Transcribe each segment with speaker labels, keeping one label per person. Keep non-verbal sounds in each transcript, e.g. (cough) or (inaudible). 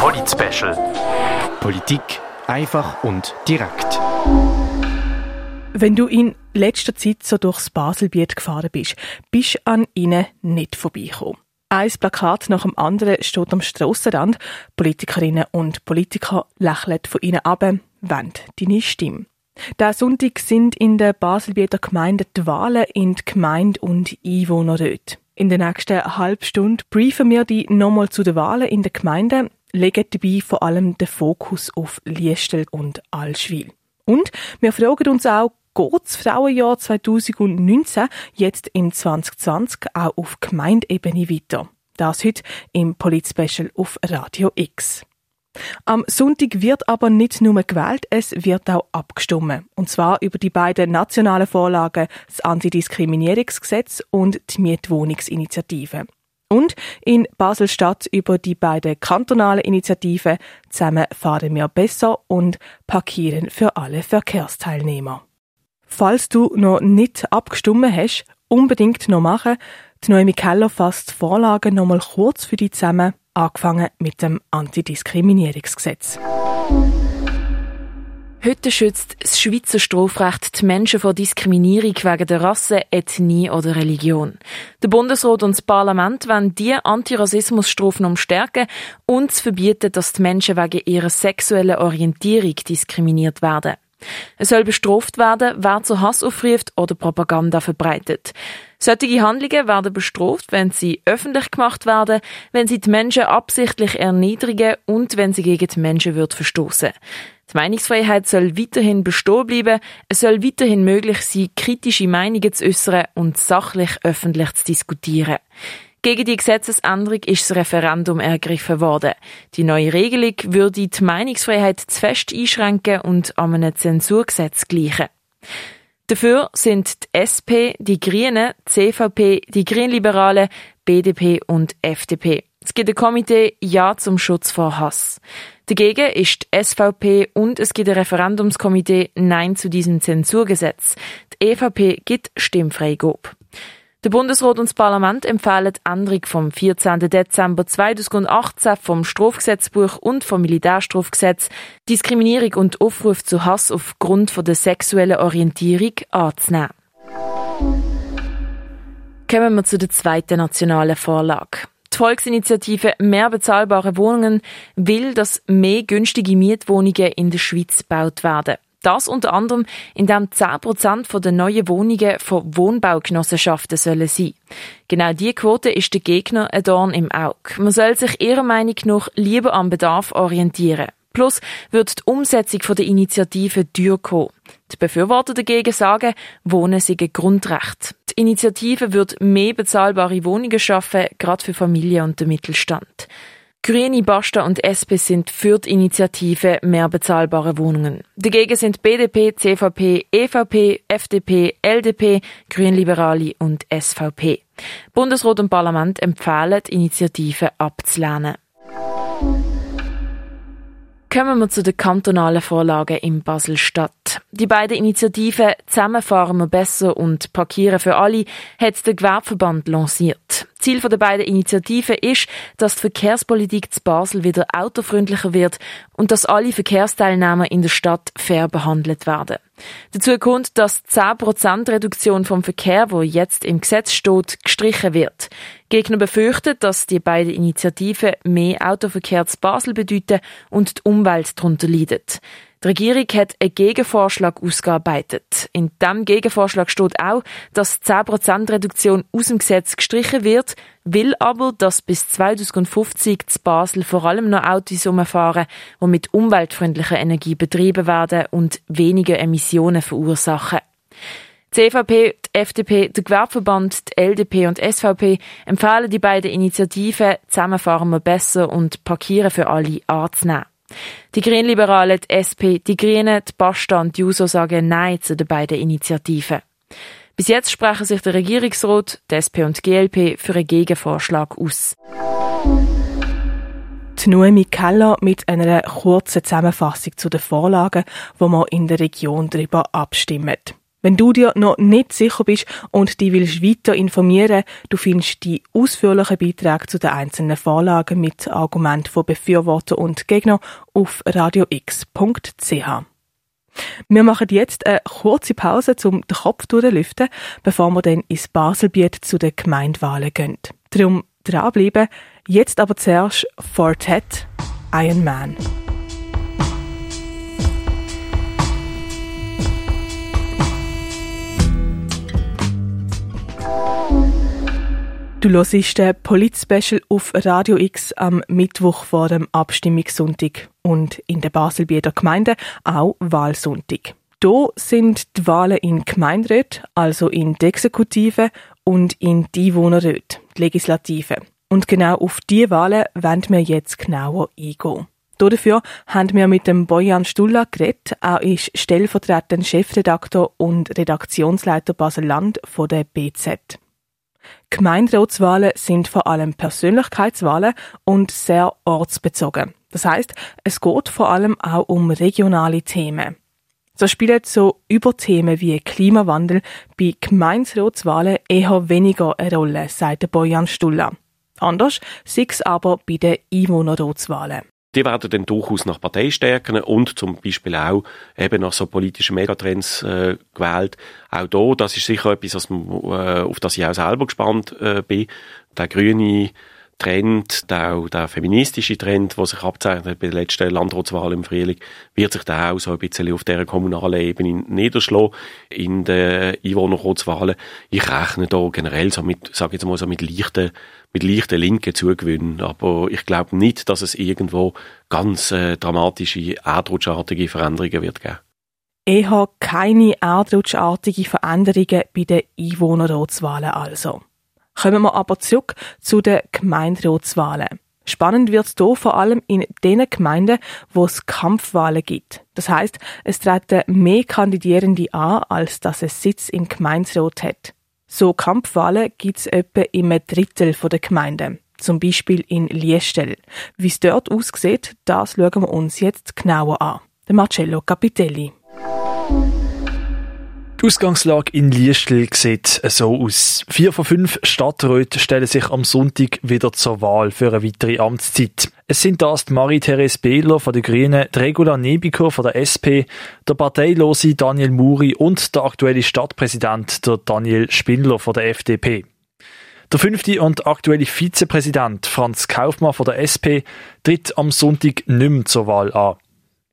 Speaker 1: Polit-Special. Politik einfach und direkt.
Speaker 2: Wenn du in letzter Zeit so durchs Baselbiet gefahren bist, bist du an ihnen nicht vorbeigekommen. Ein Plakat nach dem anderen steht am Strassenrand. Politikerinnen und Politiker lächeln von ihnen ab, wollen deine Stimme. Der Sonntag sind in der Baselbieter Gemeinde die Wahlen in die Gemeinde und Einwohner dort. In der nächsten halben Stunde briefen wir die nochmal zu den Wahlen in der Gemeinde, legen dabei vor allem den Fokus auf Liestel und Allschwil. Und wir fragen uns auch, geht das Frauenjahr 2019 jetzt im 2020 auch auf Gemeindeebene weiter? Das heute im Polit-Special auf Radio X. Am Sonntag wird aber nicht nur gewählt, es wird auch abgestimmt. Und zwar über die beiden nationalen Vorlagen, das Antidiskriminierungsgesetz und die Mietwohnungsinitiative. Und in Basel-Stadt über die beiden kantonalen Initiativen Zusammen fahren wir besser und Parkieren für alle Verkehrsteilnehmer. Falls du noch nicht abgestimmt hast, unbedingt noch machen. Die Noemi Keller fasst die Vorlagen noch mal kurz für die zusammen, angefangen mit dem Antidiskriminierungsgesetz.
Speaker 3: Heute schützt das Schweizer Strafrecht die Menschen vor Diskriminierung wegen der Rasse, Ethnie oder Religion. Der Bundesrat und das Parlament wollen diese Antirassismusstrafen stärken und verbieten, dass die Menschen wegen ihrer sexuellen Orientierung diskriminiert werden. Es soll bestraft werden, wer zu Hass aufruft oder Propaganda verbreitet. Solche Handlungen werden bestraft, wenn sie öffentlich gemacht werden, wenn sie die Menschen absichtlich erniedrigen und wenn sie gegen die Menschenwürde verstoßen. Die Meinungsfreiheit soll weiterhin bestehen bleiben. Es soll weiterhin möglich sein, kritische Meinungen zu äußern und sachlich öffentlich zu diskutieren. Gegen die Gesetzesänderung ist das Referendum ergriffen worden. Die neue Regelung würde die Meinungsfreiheit zu fest einschränken und an einem Zensurgesetz gleichen. Dafür sind die SP, die Grünen, CVP, die Grünliberalen, BDP und FDP. Es gibt ein Komitee Ja zum Schutz vor Hass. Dagegen ist die SVP und es gibt ein Referendumskomitee Nein zu diesem Zensurgesetz. Die EVP gibt Stimmfreigabe. Der Bundesrat und das Parlament empfehlen die Änderung vom 14. Dezember 2018 vom Strafgesetzbuch und vom Militärstrafgesetz, Diskriminierung und Aufruf zu Hass aufgrund der sexuellen Orientierung anzunehmen. Kommen wir zu der zweiten nationalen Vorlage. Die Volksinitiative Mehr bezahlbare Wohnungen will, dass mehr günstige Mietwohnungen in der Schweiz gebaut werden. Das unter anderem, indem 10% der neuen Wohnungen von Wohnbaugenossenschaften sollen sein. Genau diese Quote ist der Gegner ein Dorn im Auge. Man soll sich ihrer Meinung nach lieber am Bedarf orientieren. Plus wird die Umsetzung der Initiative teuer kommen. Die Befürworter dagegen sagen, Wohnen sei ein Grundrecht. Die Initiative wird mehr bezahlbare Wohnungen schaffen, gerade für Familien und den Mittelstand. Grüne, Basta und SP sind für die Initiative mehr bezahlbare Wohnungen. Dagegen sind BDP, CVP, EVP, FDP, LDP, Grünliberale und SVP. Bundesrat und Parlament empfehlen, die Initiative abzulehnen. Kommen wir zu den kantonalen Vorlagen in Basel-Stadt. Die beiden Initiativen Zusammenfahren wir besser und Parkieren für alle hat der Gewerbeverband lanciert. Ziel der beiden Initiativen ist, dass die Verkehrspolitik zu Basel wieder autofreundlicher wird und dass alle Verkehrsteilnehmer in der Stadt fair behandelt werden. Dazu kommt, dass die 10% Reduktion vom Verkehr, wo jetzt im Gesetz steht, gestrichen wird. Gegner befürchten, dass die beiden Initiativen mehr Autoverkehr zu Basel bedeuten und die Umwelt darunter leidet. Die Regierung hat einen Gegenvorschlag ausgearbeitet. In diesem Gegenvorschlag steht auch, dass die 10% Reduktion aus dem Gesetz gestrichen wird, will aber, dass bis 2050 zu Basel vor allem noch Autos umfahren, die mit umweltfreundlicher Energie betrieben werden und weniger Emissionen verursachen. Die CVP, die FDP, der Gewerbeverband, die LDP und die SVP empfehlen die beiden Initiativen Zusammenfahren wir besser und Parkieren für alle anzunehmen. Die Grünliberalen, die SP, die Grünen, die Basta und die JUSO sagen Nein zu den beiden Initiativen. Bis jetzt sprechen sich der Regierungsrat, die SP und die GLP für einen Gegenvorschlag aus.
Speaker 2: Die Noemi Keller mit einer kurzen Zusammenfassung zu den Vorlagen, wo man in der Region darüber abstimmt. Wenn du dir noch nicht sicher bist und dich willst weiter informieren, du findest die ausführlichen Beiträge zu den einzelnen Vorlagen mit Argumenten von Befürworter und Gegner auf radiox.ch. Wir machen jetzt eine kurze Pause, um den Kopf durchzulüften, bevor wir dann ins Baselbiet zu den Gemeindewahlen gehen. Darum dranbleiben. Jetzt aber zuerst Fortet, Iron Man. Du hörst den Polit-Special auf Radio X am Mittwoch vor dem Abstimmungssonntag und in der Baselbieter Gemeinde auch Wahlsonntag. Hier sind die Wahlen in Gemeinderäte, also in die Exekutive und in die Einwohnerräte, die Legislative. Und genau auf diese Wahlen wollen wir jetzt genauer eingehen. Dafür haben wir mit dem Bojan Stulla geredet. Er ist stellvertretender Chefredaktor und Redaktionsleiter Basel-Land von der BZ. Gemeinderatswahlen sind vor allem Persönlichkeitswahlen und sehr ortsbezogen. Das heißt, es geht vor allem auch um regionale Themen. So spielen so Überthemen wie Klimawandel bei Gemeinderatswahlen eher weniger eine Rolle, sagt Bojan Stulla. Anders sieht es aber bei den Einwohnerratswahlen.
Speaker 4: Die werden dann durchaus nach Parteistärken und zum Beispiel auch eben nach so politischen Megatrends äh, gewählt. Auch da, das ist sicher etwas, was äh, auf das ich auch selber gespannt äh, bin. Der grüne Trend, der, der feministische Trend, der sich abzeichnet bei der letzten Landratswahl im Frühling, wird sich da auch so ein bisschen auf dieser kommunalen Ebene niederschlagen in den Einwohnerratswahlen. Ich rechne da generell so mit, sage jetzt mal so mit leichten, mit leichten linken Zugewinnen, aber ich glaube nicht, dass es irgendwo ganz äh, dramatische, erdrutschartige Veränderungen wird geben.
Speaker 2: Eher keine erdrutschartige Veränderungen bei den Einwohnerratswahlen also. Kommen wir aber zurück zu den Gemeinderatswahlen. Spannend wird es hier vor allem in den Gemeinden, wo es Kampfwahlen gibt. Das heißt, es treten mehr Kandidierende an, als dass es Sitz im Gemeinderat hat. So Kampfwahlen gibt es etwa im Drittel der Gemeinden. Zum Beispiel in Liestel. Wie es dort aussieht, das schauen wir uns jetzt genauer an. Der Marcello Capitelli.
Speaker 5: Die Ausgangslage in Liestel sieht so aus. Vier von fünf Stadträten stellen sich am Sonntag wieder zur Wahl für eine weitere Amtszeit. Es sind das Marie-Therese Behler von den Grünen, die Regula Nebiker von der SP, der parteilose Daniel Muri und der aktuelle Stadtpräsident, der Daniel Spindler von der FDP. Der fünfte und aktuelle Vizepräsident Franz Kaufmann von der SP tritt am Sonntag nicht mehr zur Wahl an.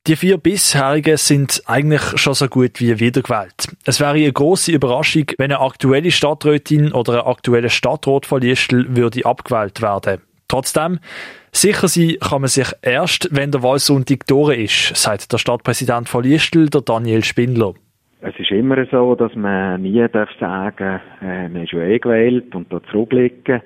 Speaker 5: Die vier bisherigen sind eigentlich schon so gut wie wiedergewählt. Es wäre eine große Überraschung, wenn eine aktuelle Stadträtin oder ein aktueller Stadtrat von Liestel würde abgewählt werden. Trotzdem, sicher sein kann man sich erst, wenn der Wahlsonntag durch ist, sagt der Stadtpräsident von Liestel, der Daniel Spindler.
Speaker 6: Es ist immer so, dass man nie darf sagen, äh, man ist ja eh gewählt und da zurückblicken.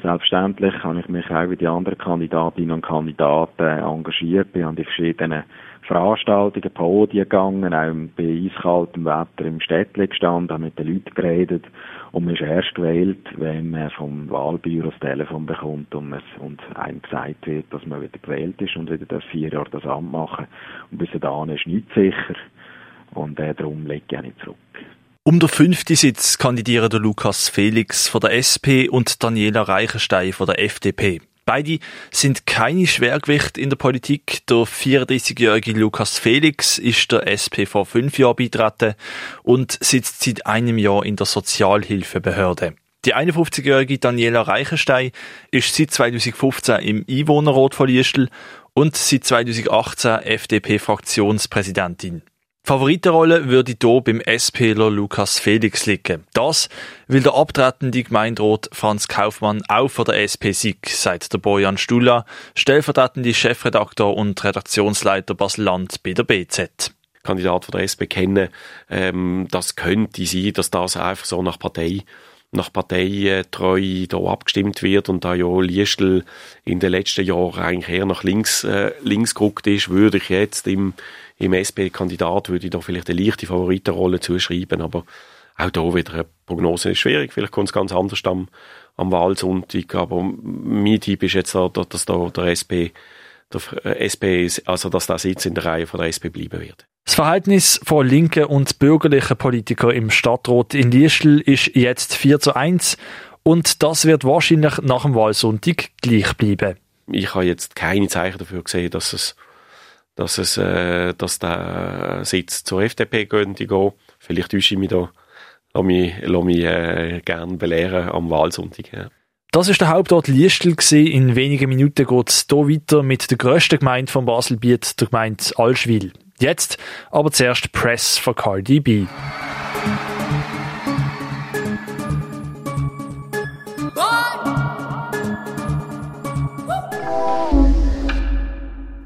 Speaker 6: Selbstverständlich habe ich mich auch wie die anderen Kandidatinnen und Kandidaten engagiert, bin an die verschiedenen Veranstaltungen, Podien gegangen, auch bei eiskaltem Wetter im Städtchen gestanden, mit den Leuten geredet und man ist erst gewählt, wenn man vom Wahlbüro das Telefon bekommt und, man, und einem gesagt wird, dass man wieder gewählt ist und wieder das vier Jahre das Amt machen und bis dahin ist nichts sicher und äh, darum lege ich auch nicht zurück.
Speaker 5: Um den fünften Sitz kandidieren der Lukas Felix von der SP und Daniela Reichenstein von der FDP. Beide sind keine Schwergewicht in der Politik. Der 34-jährige Lukas Felix ist der SP vor fünf Jahren beitreten und sitzt seit einem Jahr in der Sozialhilfebehörde. Die 51-jährige Daniela Reichenstein ist seit 2015 im Einwohnerrat von Liestel und seit 2018 FDP-Fraktionspräsidentin. Favoritenrolle würde hier beim SPler Lukas Felix liegen. Das, weil der abtretende Gemeinderat Franz Kaufmann auch von der SP sieg, sagt der Bojan Stula, stellvertretende Chefredaktor und Redaktionsleiter Basel-Land bei der BZ.
Speaker 4: Kandidat von der SP kennen, ähm, das könnte sein, dass das einfach so nach Partei nach Parteitreu hier abgestimmt wird und da ja Liestl in den letzten Jahren eigentlich eher nach links, äh, links geguckt ist, würde ich jetzt im im SP-Kandidat würde ich da vielleicht eine leichte Favoritenrolle zuschreiben, aber auch da wieder eine Prognose ist schwierig. Vielleicht kommt es ganz anders am, am Wahlsonntag, aber mein Tipp ist jetzt, da, dass da der SP, der SP, also dass der Sitz in der Reihe von der SP bleiben wird.
Speaker 5: Das Verhältnis von linken und bürgerlichen Politikern im Stadtrat in Liestel ist jetzt 4 zu 1 und das wird wahrscheinlich nach dem Wahlsonntag gleich bleiben.
Speaker 4: Ich habe jetzt keine Zeichen dafür gesehen, dass es, dass es, äh, dass der Sitz zur FDP könnte gehen. Vielleicht täusche ich mich da. Lass mich, lass mich äh, gerne belehren am Wahlsonntag. Ja.
Speaker 5: Das ist der Hauptort Liestel In wenigen Minuten geht es hier weiter mit der grössten Gemeinde von Baselbiet, der Gemeinde Alschwil. Jetzt aber zuerst Press für Cardi B.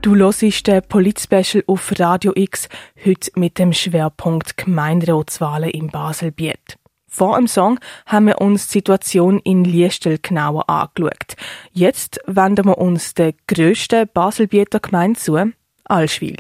Speaker 2: Du hörst den Polit-Special auf Radio X, heute mit dem Schwerpunkt Gemeinderatswahlen in Baselbiet. Vor dem Song haben wir uns die Situation in Liestel genauer angeschaut. Jetzt wenden wir uns der grössten Baselbieter Gemeinde zu, Alschwil.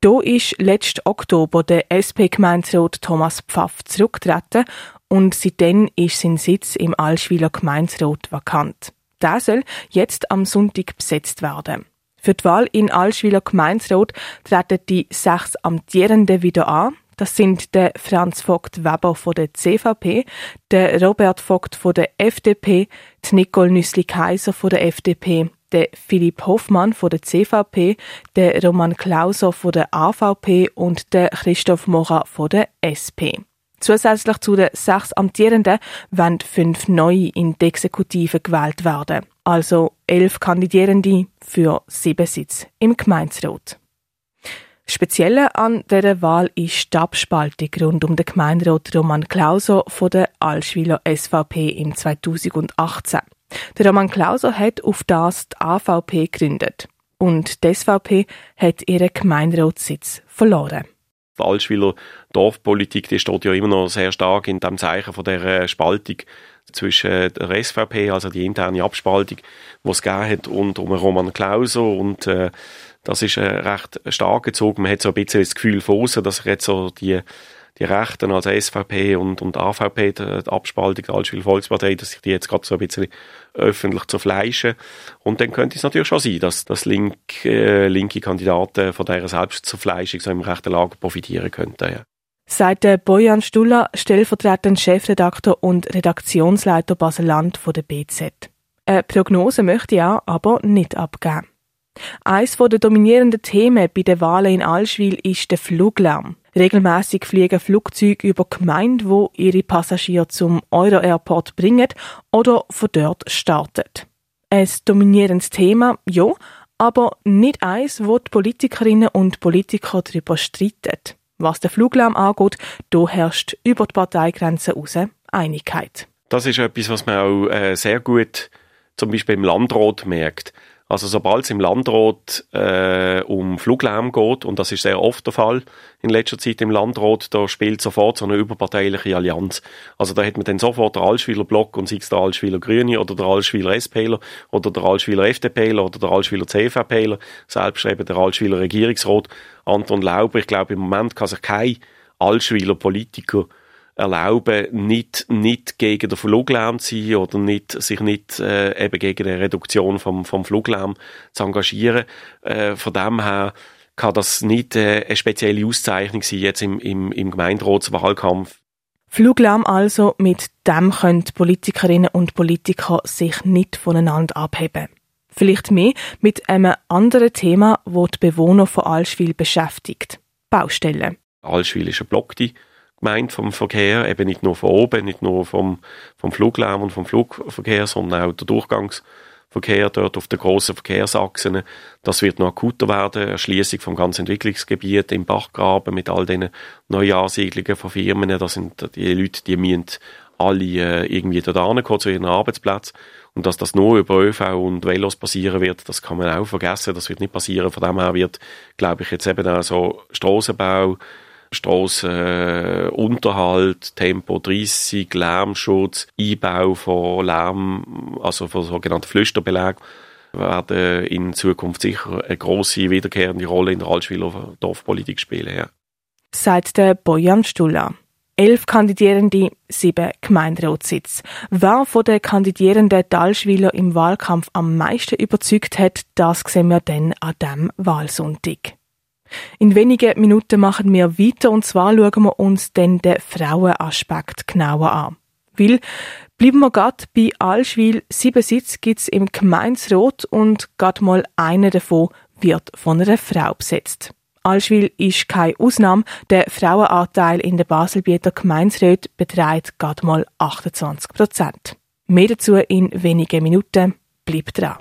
Speaker 2: Da ist letzten Oktober der SP-Gemeinderat Thomas Pfaff zurückgetreten und seitdem ist sein Sitz im Alschwiler Gemeinderat vakant. Der soll jetzt am Sonntag besetzt werden. Für die Wahl in Alschwiler Gemeinderat treten die sechs Amtierenden wieder an. Das sind der Franz Vogt Weber von der CVP, der Robert Vogt von der FDP, die Nicole Nüssli-Kaiser von der FDP, der Philipp Hoffmann von der CVP, der Roman Klauser von der AVP und der Christoph Mora von der SP. Zusätzlich zu den sechs Amtierenden werden fünf neue in die Exekutive gewählt werden also elf Kandidierende für sieben Sitze im Gemeinderat. Spezielle an dieser Wahl ist die Abspaltung rund um den Gemeinderat Roman Klauser von der Allschwiler SVP im 2018. Der Roman Klauser hat auf das die AVP gegründet und die SVP hat ihren Gemeinderatssitz verloren.
Speaker 4: Die Allschwiler Dorfpolitik die steht ja immer noch sehr stark in dem Zeichen von der Spaltung zwischen der SVP, also die interne Abspaltung, die es gegeben hat, und um Roman Klauser und äh, das ist äh, recht stark gezogen. Man hat so ein bisschen das Gefühl von außen, dass jetzt so die die Rechten, also SVP und, und AVP, die, Abspaltung der Altschwil Volkspartei, dass sich die jetzt gerade so ein bisschen öffentlich zerfleischen. Und dann könnte es natürlich schon sein, dass, dass link, äh, linke Kandidaten von dieser Selbstzerfleischung so im rechten Lager profitieren könnten. Ja
Speaker 2: sagt der Bojan Stuller, stellvertretender Chefredakteur und Redaktionsleiter Baseland von der BZ. Eine Prognose möchte er aber nicht abgeben. Eines der dominierenden Themen bei den Wahlen in Allschwil ist der Fluglärm. Regelmäßig fliegen Flugzeuge über Gemeinden, wo ihre Passagiere zum Euro-Airport bringen oder von dort starten. Ein dominierendes Thema, ja, aber nicht eins, wo die Politikerinnen und Politiker darüber streiten. Was den Fluglärm angeht, da herrscht über die Parteigrenzen heraus Einigkeit.
Speaker 4: Das ist etwas, was man auch äh, sehr gut zum Beispiel im Landrat merkt. Also sobald es im Landrat äh, um Fluglärm geht, und das ist sehr oft der Fall in letzter Zeit im Landrat, da spielt sofort so eine überparteiliche Allianz. Also da hat man dann sofort der Allschwiler Block und sei es der Allschwiler Grüne oder der Allschwiler SPler oder der Allschwiler FDPler oder der Allschwiler CVPler, selbst eben der Allschwiler Regierungsrat Anton Lauber. Ich glaube, im Moment kann sich kein Allschwiler Politiker erlauben, nicht, nicht gegen den Fluglärm zu sein oder nicht, sich nicht äh, eben gegen eine Reduktion vom, vom Fluglärm zu engagieren. Äh, von dem her kann das nicht äh, eine spezielle Auszeichnung sein jetzt im, im, im Gemeinderatswahlkampf.
Speaker 2: Fluglärm also, mit dem können Politikerinnen und Politiker sich nicht voneinander abheben. Vielleicht mehr mit einem anderen Thema, das die Bewohner von Allschwil beschäftigt. Baustellen.
Speaker 4: Allschwil ist eine blockte gemeint vom Verkehr, eben nicht nur von oben, nicht nur vom, vom Fluglärm und vom Flugverkehr, sondern auch der Durchgangsverkehr dort auf den grossen Verkehrsachsen. Das wird noch akuter werden. Erschließung vom ganzen Entwicklungsgebiet im Bachgraben mit all diesen Neuansiedlungen von Firmen. Das sind die Leute, die müssen alle äh, irgendwie dort ankommen zu ihren Arbeitsplätzen. Und dass das nur über ÖV und Velos passieren wird, das kann man auch vergessen. Das wird nicht passieren. Von dem her wird, glaube ich, jetzt eben auch so Strassenbau, Strassenunterhalt, äh, Tempo 30, Lärmschutz, Einbau von Lärm, also von sogenannten Flüsterbelägen, werden in Zukunft sicher eine grosse wiederkehrende Rolle in der Altschwiler Dorfpolitik spielen. Ja.
Speaker 2: Seit der Bojan Stulla. Elf Kandidierende, sieben Gemeinderatssitz. Wer von den kandidierenden Dalschwiler im Wahlkampf am meisten überzeugt hat, das sehen wir dann an diesem Wahlsonntag. In wenigen Minuten machen wir weiter und zwar schauen wir uns dann den Frauenaspekt genauer an. Weil bleiben wir gerade bei Alschwil, sieben Sitze gibt's im Gemeinsrat und gerade mal einer davon wird von einer Frau besetzt. Alschwil ist keine Ausnahme. Der Frauenanteil in der Baselbieter Gemeinsrat beträgt gerade mal 28 Prozent. Mehr dazu in wenigen Minuten. Bleibt dran.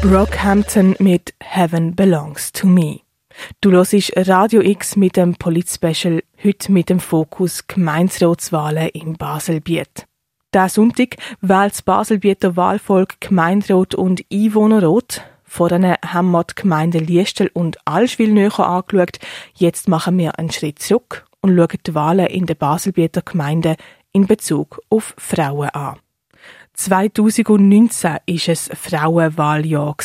Speaker 2: Brockhampton mit Heaven Belongs to Me. Du hörst Radio X mit dem Polit-Special, heute mit dem Fokus Gemeinsratswahlen in Baselbiet. Der Sonntag wählt das Baselbieter Wahlvolk Gemeinderat und Einwohnerrat. Vorhin haben wir die Gemeinden Liestel und Allschwil näher angeschaut. Jetzt machen wir einen Schritt zurück und schauen die Wahlen in den Baselbieter Gemeinden in Bezug auf Frauen an. 2019 war es Frauenwahljahr.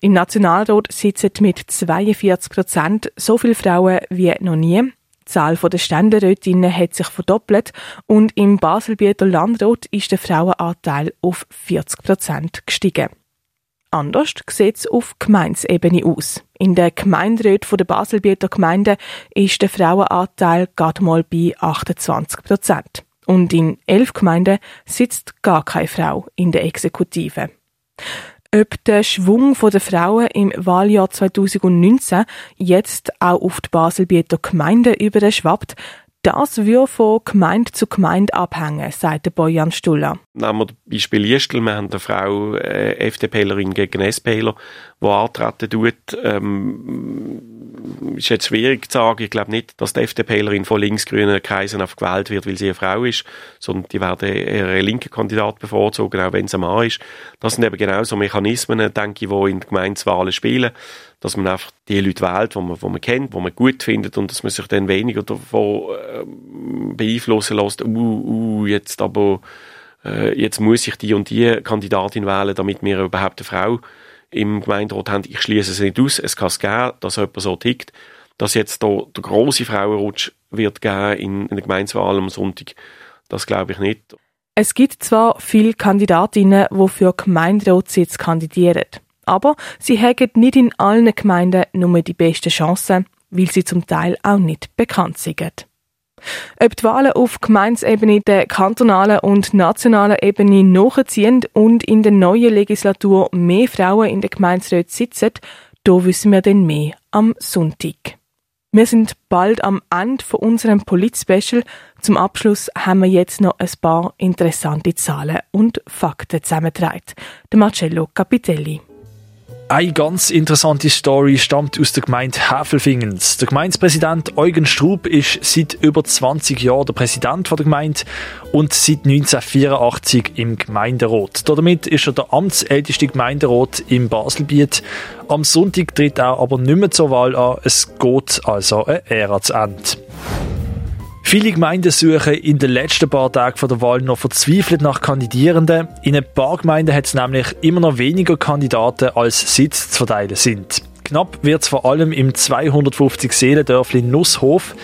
Speaker 2: Im Nationalrat sitzen mit 42 Prozent so viele Frauen wie noch nie. Die Zahl der Ständerätinnen hat sich verdoppelt und im Baselbieter Landrat ist der Frauenanteil auf 40 Prozent gestiegen. Anders sieht es auf Gemeindesebene aus. In der Gemeinderat der Baselbieter Gemeinde ist der Frauenanteil gerade mal bei 28 Prozent. Und in elf Gemeinden sitzt gar keine Frau in der Exekutive. Ob der Schwung der Frauen im Wahljahr 2019 jetzt auch auf die Baselbieter Gemeinde überschwappt, das würde von Gemeinde zu Gemeinde abhängen, sagt der Bojan Stuller.
Speaker 4: Nehmen wir das Beispiel Liestel. Wir haben eine Frau, äh, FDPlerin gegen SPler, die antreten tut. Ähm, ist jetzt schwierig zu sagen. Ich glaube nicht, dass die FDPlerin von linksgrünen Kreisen gewählt wird, weil sie eine Frau ist, sondern die werden einen linken Kandidat bevorzugen, auch wenn es ein Mann ist. Das sind eben genau so Mechanismen, denke ich, die in Gemeinswahlen spielen dass man einfach die Leute wählt, die man, die man kennt, die man gut findet und dass man sich dann weniger davon äh, beeinflussen lässt, uh, uh, jetzt aber äh, jetzt muss ich die und die Kandidatin wählen, damit wir überhaupt eine Frau im Gemeinderat haben. Ich schließe es nicht aus. Es kann es geben, dass jemand so tickt, dass jetzt da der große Frauenrutsch wird geben in, in der Gemeinswahl am Sonntag. Das glaube ich nicht.
Speaker 2: Es gibt zwar viele Kandidatinnen, die für Gemeinderatssitz kandidieren. Aber sie haben nicht in allen Gemeinden nur die besten Chancen, weil sie zum Teil auch nicht bekannt sind. Ob die Wahlen auf Gemeinsebene, der kantonalen und nationalen Ebene nachziehen und in der neuen Legislatur mehr Frauen in den Gemeinsräten sitzen, da wissen wir dann mehr am Sonntag. Wir sind bald am Ende von unserem Polit-Special. Zum Abschluss haben wir jetzt noch ein paar interessante Zahlen und Fakten zusammengetragen. Der Marcello Capitelli.
Speaker 5: Eine ganz interessante Story stammt aus der Gemeinde Häfelfingens. Der Gemeindepräsident Eugen Strub ist seit über 20 Jahren der Präsident der Gemeinde und seit 1984 im Gemeinderat. Damit ist er der amtsälteste Gemeinderat im Baselbiet. Am Sonntag tritt er aber nicht mehr zur Wahl an. Es geht also ein Ära zu Ende. Viele Gemeinden suchen in den letzten paar Tagen vor der Wahl noch verzweifelt nach Kandidierenden. In ein paar Gemeinden hat es nämlich immer noch weniger Kandidaten als Sitz zu verteilen sind. Knapp wird es vor allem im 250 Seelendörfli Nusshof.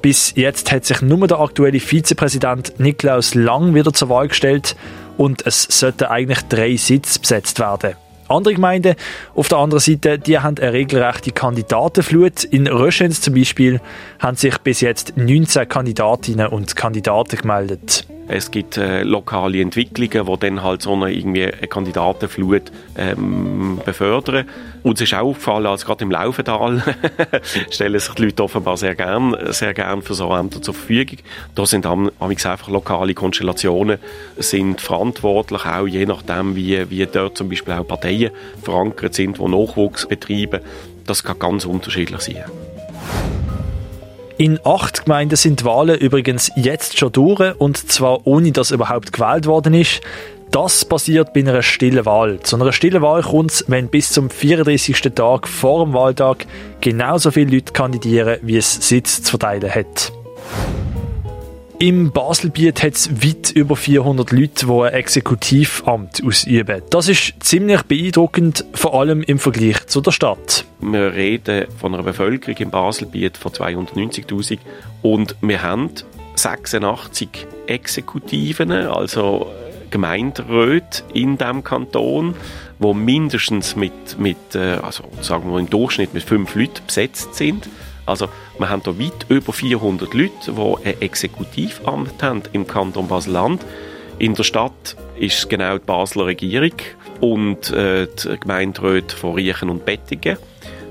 Speaker 5: Bis jetzt hat sich nur der aktuelle Vizepräsident Niklaus Lang wieder zur Wahl gestellt und es sollten eigentlich drei Sitze besetzt werden. Andere Gemeinden auf der anderen Seite, die haben eine regelrechte Kandidatenflut. In Röschens zum Beispiel haben sich bis jetzt 19 Kandidatinnen und Kandidaten gemeldet.
Speaker 4: Es gibt äh, lokale Entwicklungen, die dann halt so eine, irgendwie eine Kandidatenflut ähm, befördern. Uns ist auch aufgefallen, als gerade im Laufental (laughs) stellen sich die Leute offenbar sehr gern, sehr gern für so Ämter zur Verfügung. Da sind einfach lokale Konstellationen sind verantwortlich, auch je nachdem, wie, wie dort zum Beispiel auch Parteien verankert sind, die Nachwuchs betreiben. Das kann ganz unterschiedlich sein.
Speaker 5: In acht Gemeinden sind Wahlen übrigens jetzt schon durch und zwar ohne dass überhaupt gewählt worden ist. Das passiert bei einer stillen Wahl. Zu einer stillen Wahl kommt es, wenn bis zum 34. Tag vor dem Wahltag genauso viele Leute kandidieren, wie es Sitz zu verteilen hat. Im Baselbiet hat es weit über 400 Leute, die ein Exekutivamt ausüben. Das ist ziemlich beeindruckend, vor allem im Vergleich zu der Stadt.
Speaker 4: Wir reden von einer Bevölkerung im Baselbiet von 290.000 und wir haben 86 Exekutiven, also Gemeinderäte in dem Kanton, wo mindestens mit, mit äh, also sagen wir im Durchschnitt mit fünf Leuten besetzt sind. Also wir haben hier weit über 400 Leute, die ein Exekutivamt haben im Kanton Basel-Land. In der Stadt ist es genau die Basler Regierung und äh, die Gemeinderäte von Riechen und Bettingen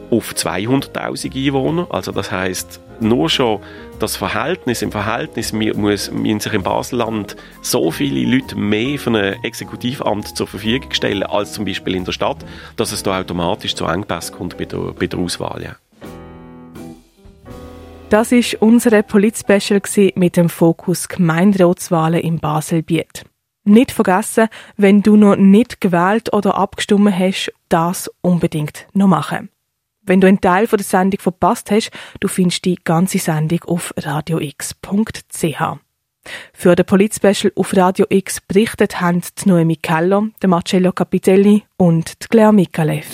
Speaker 4: auf 200.000 Einwohner. Also das heißt nur schon das Verhältnis, im Verhältnis müssen sich im Baselland so viele Leute mehr für ein Exekutivamt zur Verfügung stellen, als zum Beispiel in der Stadt, dass es da automatisch zu Engpässen kommt bei der, bei der Auswahl. Ja.
Speaker 2: Das ist unsere Polit-Special mit dem Fokus Gemeinderatswahlen im Baselbiet. Nicht vergessen, wenn du noch nicht gewählt oder abgestimmt hast, das unbedingt noch machen. Wenn du einen Teil der Sendung verpasst hast, du findest die ganze Sendung auf radiox.ch. Für den Polit-Special auf Radio X berichtet haben die Noemi Keller, der Marcello Capitelli und die Claire Mikalev.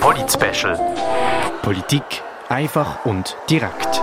Speaker 1: Polit-Special. Politik einfach und direkt.